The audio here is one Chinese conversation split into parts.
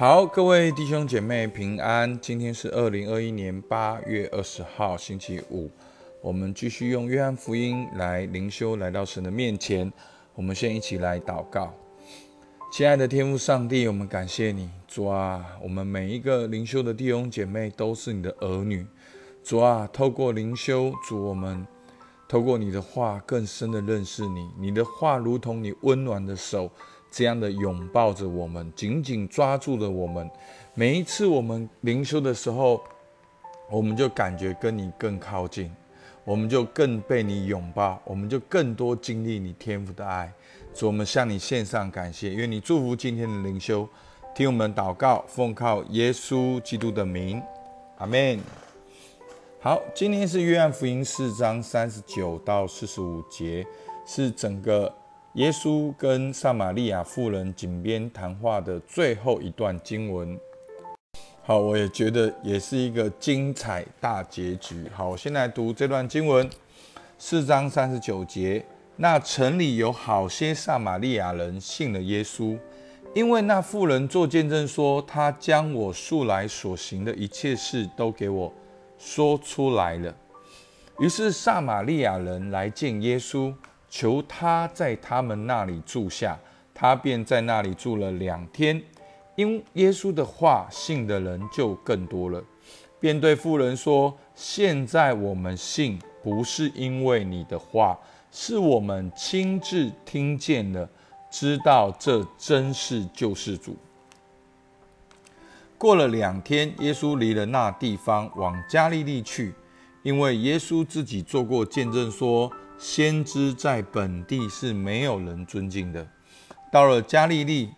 好，各位弟兄姐妹平安。今天是二零二一年八月二十号，星期五。我们继续用约翰福音来灵修，来到神的面前。我们先一起来祷告。亲爱的天父上帝，我们感谢你，主啊，我们每一个灵修的弟兄姐妹都是你的儿女。主啊，透过灵修，主我们透过你的话更深的认识你。你的话如同你温暖的手。这样的拥抱着我们，紧紧抓住了我们。每一次我们灵修的时候，我们就感觉跟你更靠近，我们就更被你拥抱，我们就更多经历你天赋的爱。主，我们向你献上感谢，愿你祝福今天的灵修，听我们祷告，奉靠耶稣基督的名，阿门。好，今天是约翰福音四章三十九到四十五节，是整个。耶稣跟撒玛利亚妇人井边谈话的最后一段经文，好，我也觉得也是一个精彩大结局。好，我先来读这段经文，四章三十九节。那城里有好些撒玛利亚人信了耶稣，因为那妇人做见证说，他将我素来所行的一切事都给我说出来了。于是撒玛利亚人来见耶稣。求他在他们那里住下，他便在那里住了两天。因耶稣的话，信的人就更多了，便对妇人说：“现在我们信，不是因为你的话，是我们亲自听见了，知道这真是救世主。”过了两天，耶稣离了那地方，往加利利去，因为耶稣自己做过见证说。先知在本地是没有人尊敬的。到了加利利，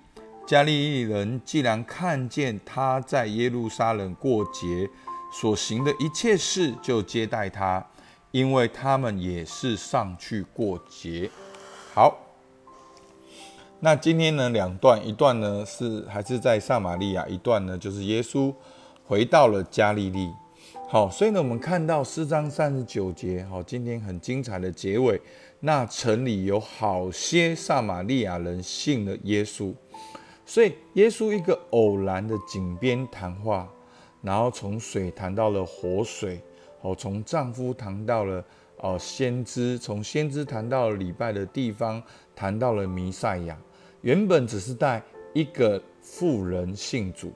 加利利人既然看见他在耶路撒冷过节所行的一切事，就接待他，因为他们也是上去过节。好，那今天呢，两段，一段呢是还是在撒玛利亚，一段呢就是耶稣回到了加利利。好，所以呢，我们看到四章三十九节，好，今天很精彩的结尾。那城里有好些撒玛利亚人信了耶稣，所以耶稣一个偶然的井边谈话，然后从水谈到了活水，哦，从丈夫谈到了哦先知，从先知谈到了礼拜的地方，谈到了弥赛亚。原本只是带一个妇人信主，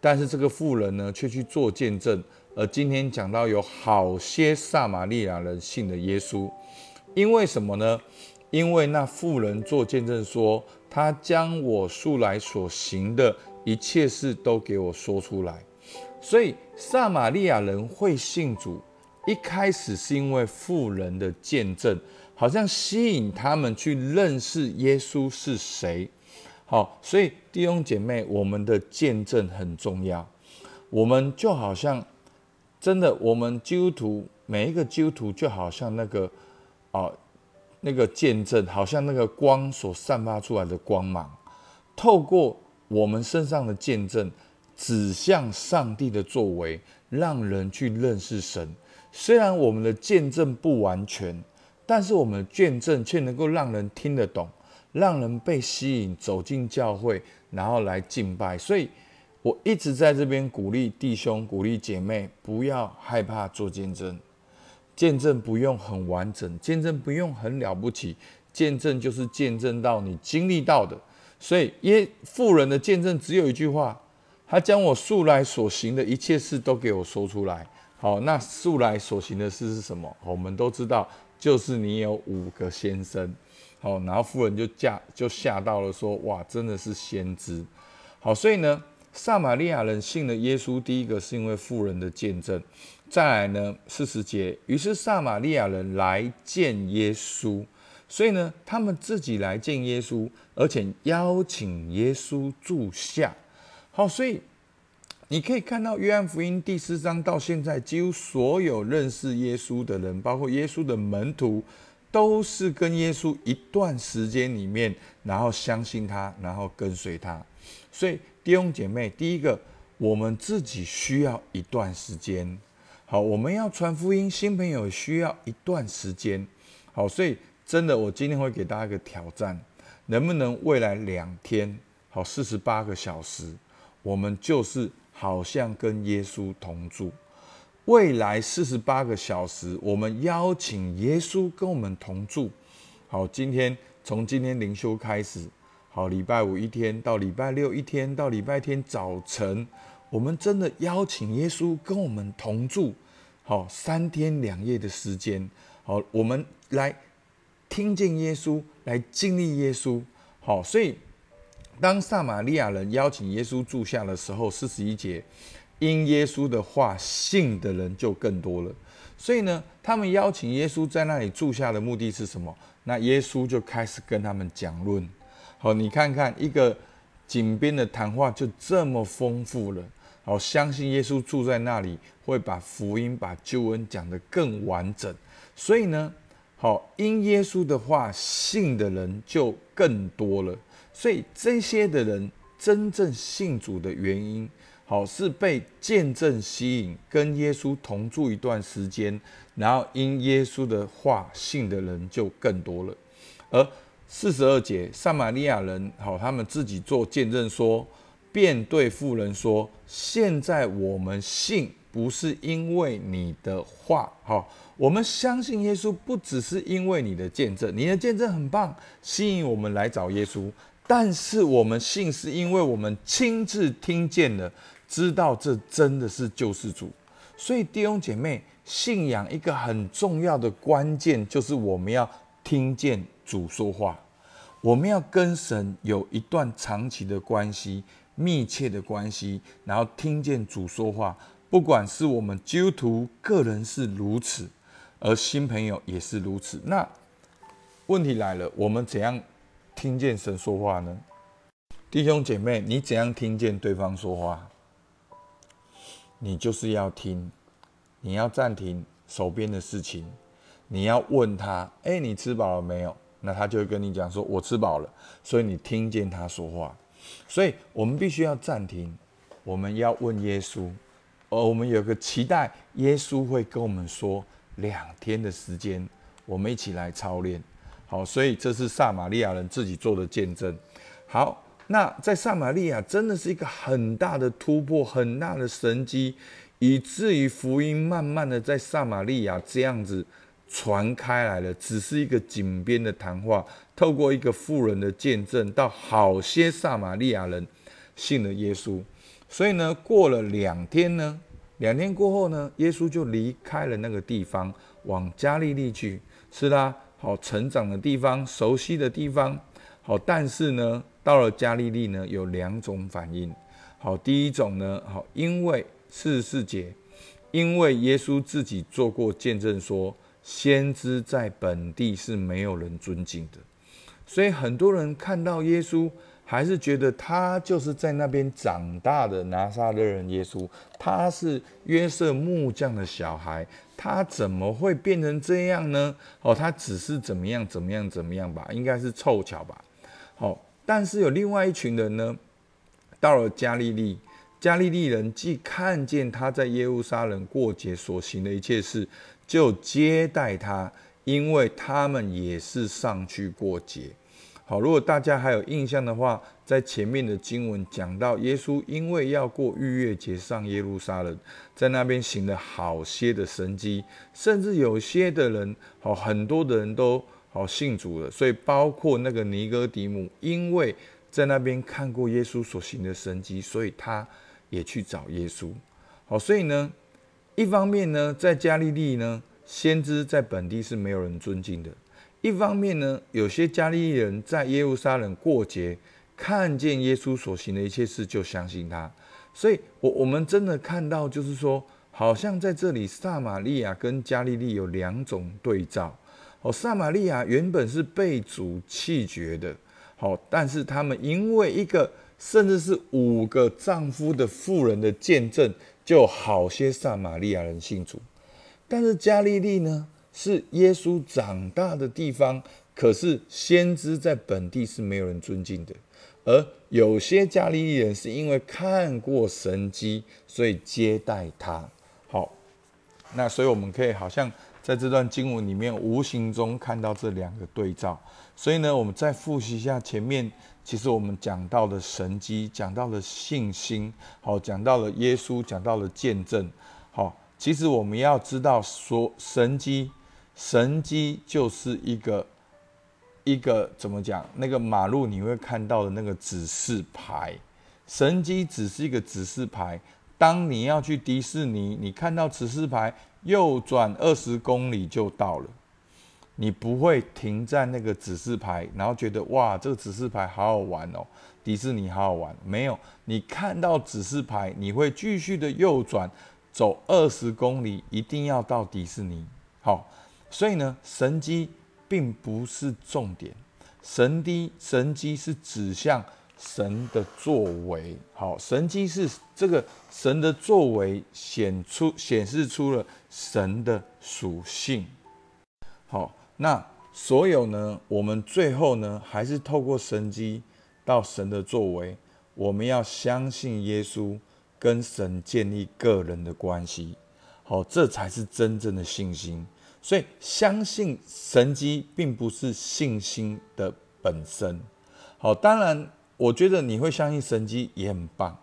但是这个妇人呢，却去做见证。而今天讲到有好些撒玛利亚人信了耶稣，因为什么呢？因为那妇人做见证说，他将我素来所行的一切事都给我说出来。所以撒玛利亚人会信主，一开始是因为妇人的见证，好像吸引他们去认识耶稣是谁。好，所以弟兄姐妹，我们的见证很重要，我们就好像。真的，我们基督徒每一个基督徒就好像那个，哦，那个见证，好像那个光所散发出来的光芒，透过我们身上的见证，指向上帝的作为，让人去认识神。虽然我们的见证不完全，但是我们的见证却能够让人听得懂，让人被吸引走进教会，然后来敬拜。所以。我一直在这边鼓励弟兄、鼓励姐妹，不要害怕做见证。见证不用很完整，见证不用很了不起，见证就是见证到你经历到的。所以耶富人的见证只有一句话：他将我素来所行的一切事都给我说出来。好，那素来所行的事是什么？我们都知道，就是你有五个先生。好，然后富人就嫁就吓到了，说：哇，真的是先知。好，所以呢。撒玛利亚人信了耶稣，第一个是因为富人的见证。再来呢，四十节，于是撒玛利亚人来见耶稣，所以呢，他们自己来见耶稣，而且邀请耶稣住下。好，所以你可以看到约翰福音第四章到现在，几乎所有认识耶稣的人，包括耶稣的门徒，都是跟耶稣一段时间里面，然后相信他，然后跟随他。所以。弟兄姐妹，第一个，我们自己需要一段时间。好，我们要传福音，新朋友需要一段时间。好，所以真的，我今天会给大家一个挑战，能不能未来两天，好，四十八个小时，我们就是好像跟耶稣同住。未来四十八个小时，我们邀请耶稣跟我们同住。好，今天从今天灵修开始，好，礼拜五一天到礼拜六一天到礼拜天早晨，我们真的邀请耶稣跟我们同住。好，三天两夜的时间，好，我们来听见耶稣，来经历耶稣。好，所以当撒玛利亚人邀请耶稣住下的时候，四十一节。因耶稣的话信的人就更多了，所以呢，他们邀请耶稣在那里住下的目的是什么？那耶稣就开始跟他们讲论。好，你看看一个井边的谈话就这么丰富了。好，相信耶稣住在那里，会把福音、把救恩讲得更完整。所以呢，好，因耶稣的话信的人就更多了。所以这些的人真正信主的原因。好，是被见证吸引，跟耶稣同住一段时间，然后因耶稣的话信的人就更多了。而四十二节，撒玛利亚人，好，他们自己做见证说，便对妇人说：现在我们信，不是因为你的话，好，我们相信耶稣，不只是因为你的见证，你的见证很棒，吸引我们来找耶稣，但是我们信，是因为我们亲自听见了。知道这真的是救世主，所以弟兄姐妹，信仰一个很重要的关键就是我们要听见主说话，我们要跟神有一段长期的关系、密切的关系，然后听见主说话。不管是我们基督徒个人是如此，而新朋友也是如此。那问题来了，我们怎样听见神说话呢？弟兄姐妹，你怎样听见对方说话？你就是要听，你要暂停手边的事情，你要问他：“哎，你吃饱了没有？”那他就会跟你讲说：“我吃饱了。”所以你听见他说话，所以我们必须要暂停，我们要问耶稣，而我们有个期待，耶稣会跟我们说两天的时间，我们一起来操练。好，所以这是撒玛利亚人自己做的见证。好。那在撒玛利亚真的是一个很大的突破，很大的神机，以至于福音慢慢的在撒玛利亚这样子传开来了。只是一个井边的谈话，透过一个妇人的见证，到好些撒玛利亚人信了耶稣。所以呢，过了两天呢，两天过后呢，耶稣就离开了那个地方，往加利利去，是啦，好成长的地方，熟悉的地方。好，但是呢，到了加利利呢，有两种反应。好，第一种呢，好，因为四十四节，因为耶稣自己做过见证，说先知在本地是没有人尊敬的，所以很多人看到耶稣，还是觉得他就是在那边长大的拿撒勒人耶稣，他是约瑟木匠的小孩，他怎么会变成这样呢？哦，他只是怎么样怎么样怎么样吧，应该是凑巧吧。好，但是有另外一群人呢，到了加利利，加利利人既看见他在耶路撒冷过节所行的一切事，就接待他，因为他们也是上去过节。好，如果大家还有印象的话，在前面的经文讲到，耶稣因为要过逾越节上耶路撒冷，在那边行了好些的神迹，甚至有些的人，好很多的人都。好信主了，所以包括那个尼哥底母，因为在那边看过耶稣所行的神迹，所以他也去找耶稣。好，所以呢，一方面呢，在加利利呢，先知在本地是没有人尊敬的；一方面呢，有些加利利人在耶路撒冷过节，看见耶稣所行的一切事，就相信他。所以，我我们真的看到，就是说，好像在这里，撒玛利亚跟加利利有两种对照。哦，撒玛利亚原本是被主弃绝的，好，但是他们因为一个甚至是五个丈夫的妇人的见证，就好些撒玛利亚人信主。但是加利利呢，是耶稣长大的地方，可是先知在本地是没有人尊敬的，而有些加利利人是因为看过神迹，所以接待他。好，那所以我们可以好像。在这段经文里面，无形中看到这两个对照，所以呢，我们再复习一下前面其实我们讲到了神机，讲到了信心，好，讲到了耶稣，讲到了见证，好，其实我们要知道，说神机，神机就是一个一个怎么讲？那个马路你会看到的那个指示牌，神机只是一个指示牌。当你要去迪士尼，你看到指示牌，右转二十公里就到了。你不会停在那个指示牌，然后觉得哇，这个指示牌好好玩哦，迪士尼好好玩。没有，你看到指示牌，你会继续的右转，走二十公里，一定要到迪士尼。好，所以呢，神机并不是重点，神机神机是指向。神的作为，好，神迹是这个神的作为显出显示出了神的属性。好，那所有呢，我们最后呢，还是透过神迹到神的作为，我们要相信耶稣，跟神建立个人的关系。好，这才是真正的信心。所以，相信神迹并不是信心的本身。好，当然。我觉得你会相信神迹也很棒，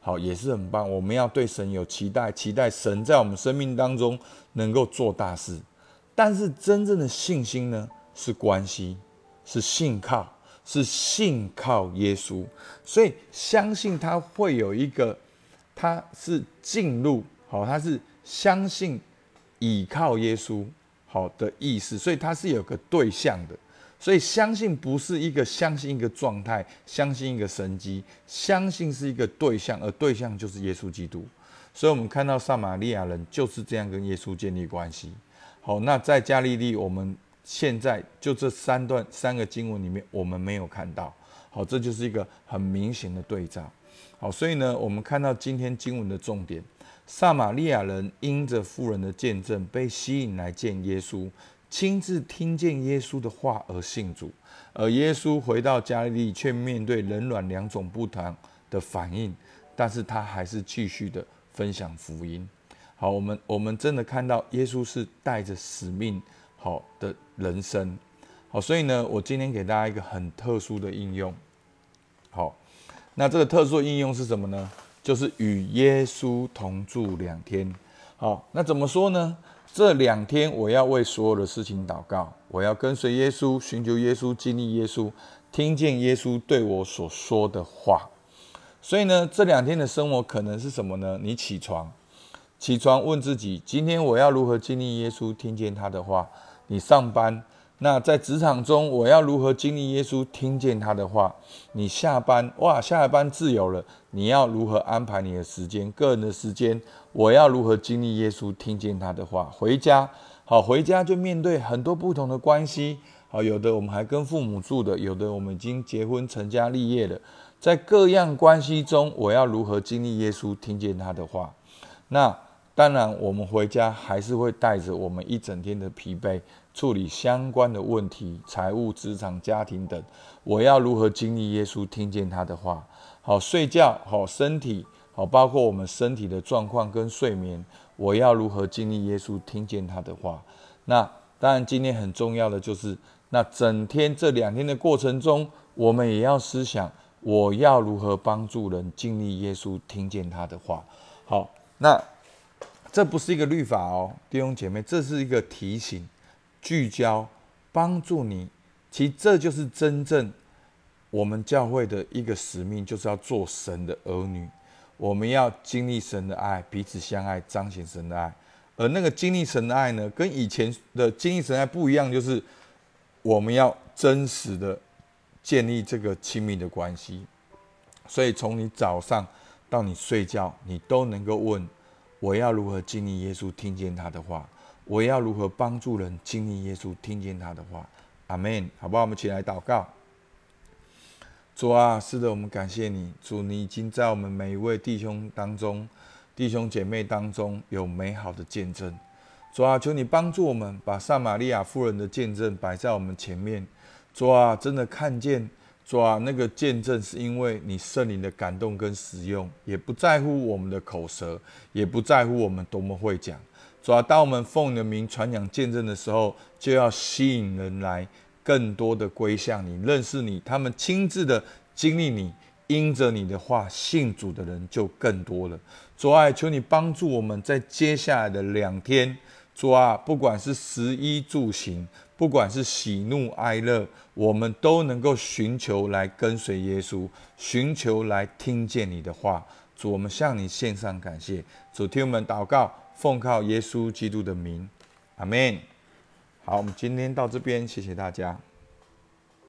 好也是很棒。我们要对神有期待，期待神在我们生命当中能够做大事。但是真正的信心呢，是关系，是信靠，是信靠耶稣。所以相信他会有一个，他是进入好，他是相信倚靠耶稣好的意思。所以他是有个对象的。所以相信不是一个相信一个状态，相信一个神迹，相信是一个对象，而对象就是耶稣基督。所以我们看到撒玛利亚人就是这样跟耶稣建立关系。好，那在加利利，我们现在就这三段三个经文里面，我们没有看到。好，这就是一个很明显的对照。好，所以呢，我们看到今天经文的重点，撒玛利亚人因着妇人的见证，被吸引来见耶稣。亲自听见耶稣的话而信主，而耶稣回到加利利，却面对冷暖两种不同的反应，但是他还是继续的分享福音。好，我们我们真的看到耶稣是带着使命好的人生。好，所以呢，我今天给大家一个很特殊的应用。好，那这个特殊的应用是什么呢？就是与耶稣同住两天。好，那怎么说呢？这两天我要为所有的事情祷告，我要跟随耶稣，寻求耶稣，经历耶稣，听见耶稣对我所说的话。所以呢，这两天的生活可能是什么呢？你起床，起床问自己：今天我要如何经历耶稣，听见他的话？你上班。那在职场中，我要如何经历耶稣，听见他的话？你下班哇，下班自由了，你要如何安排你的时间？个人的时间，我要如何经历耶稣，听见他的话？回家好，回家就面对很多不同的关系。好，有的我们还跟父母住的，有的我们已经结婚成家立业了。在各样关系中，我要如何经历耶稣，听见他的话？那当然，我们回家还是会带着我们一整天的疲惫。处理相关的问题，财务、职场、家庭等，我要如何经历耶稣，听见他的话？好睡觉，好身体，好包括我们身体的状况跟睡眠，我要如何经历耶稣，听见他的话？那当然，今天很重要的就是，那整天这两天的过程中，我们也要思想，我要如何帮助人经历耶稣，听见他的话？好，那这不是一个律法哦，弟兄姐妹，这是一个提醒。聚焦，帮助你，其实这就是真正我们教会的一个使命，就是要做神的儿女。我们要经历神的爱，彼此相爱，彰显神的爱。而那个经历神的爱呢，跟以前的经历神爱不一样，就是我们要真实的建立这个亲密的关系。所以从你早上到你睡觉，你都能够问：我要如何经历耶稣，听见他的话？我要如何帮助人经历耶稣，听见他的话？阿门，好不好？我们起来祷告。主啊，是的，我们感谢你，主，你已经在我们每一位弟兄当中、弟兄姐妹当中有美好的见证。主啊，求你帮助我们，把撒玛利亚妇人的见证摆在我们前面。主啊，真的看见，主啊，那个见证是因为你圣灵的感动跟使用，也不在乎我们的口舌，也不在乎我们多么会讲。主要当我们奉你的名传讲见证的时候，就要吸引人来更多的归向你，认识你。他们亲自的经历你，因着你的话信主的人就更多了。主啊，求你帮助我们在接下来的两天，主啊，不管是食衣住行，不管是喜怒哀乐，我们都能够寻求来跟随耶稣，寻求来听见你的话。主，我们向你献上感谢。主，听我们祷告，奉靠耶稣基督的名，阿门。好，我们今天到这边，谢谢大家。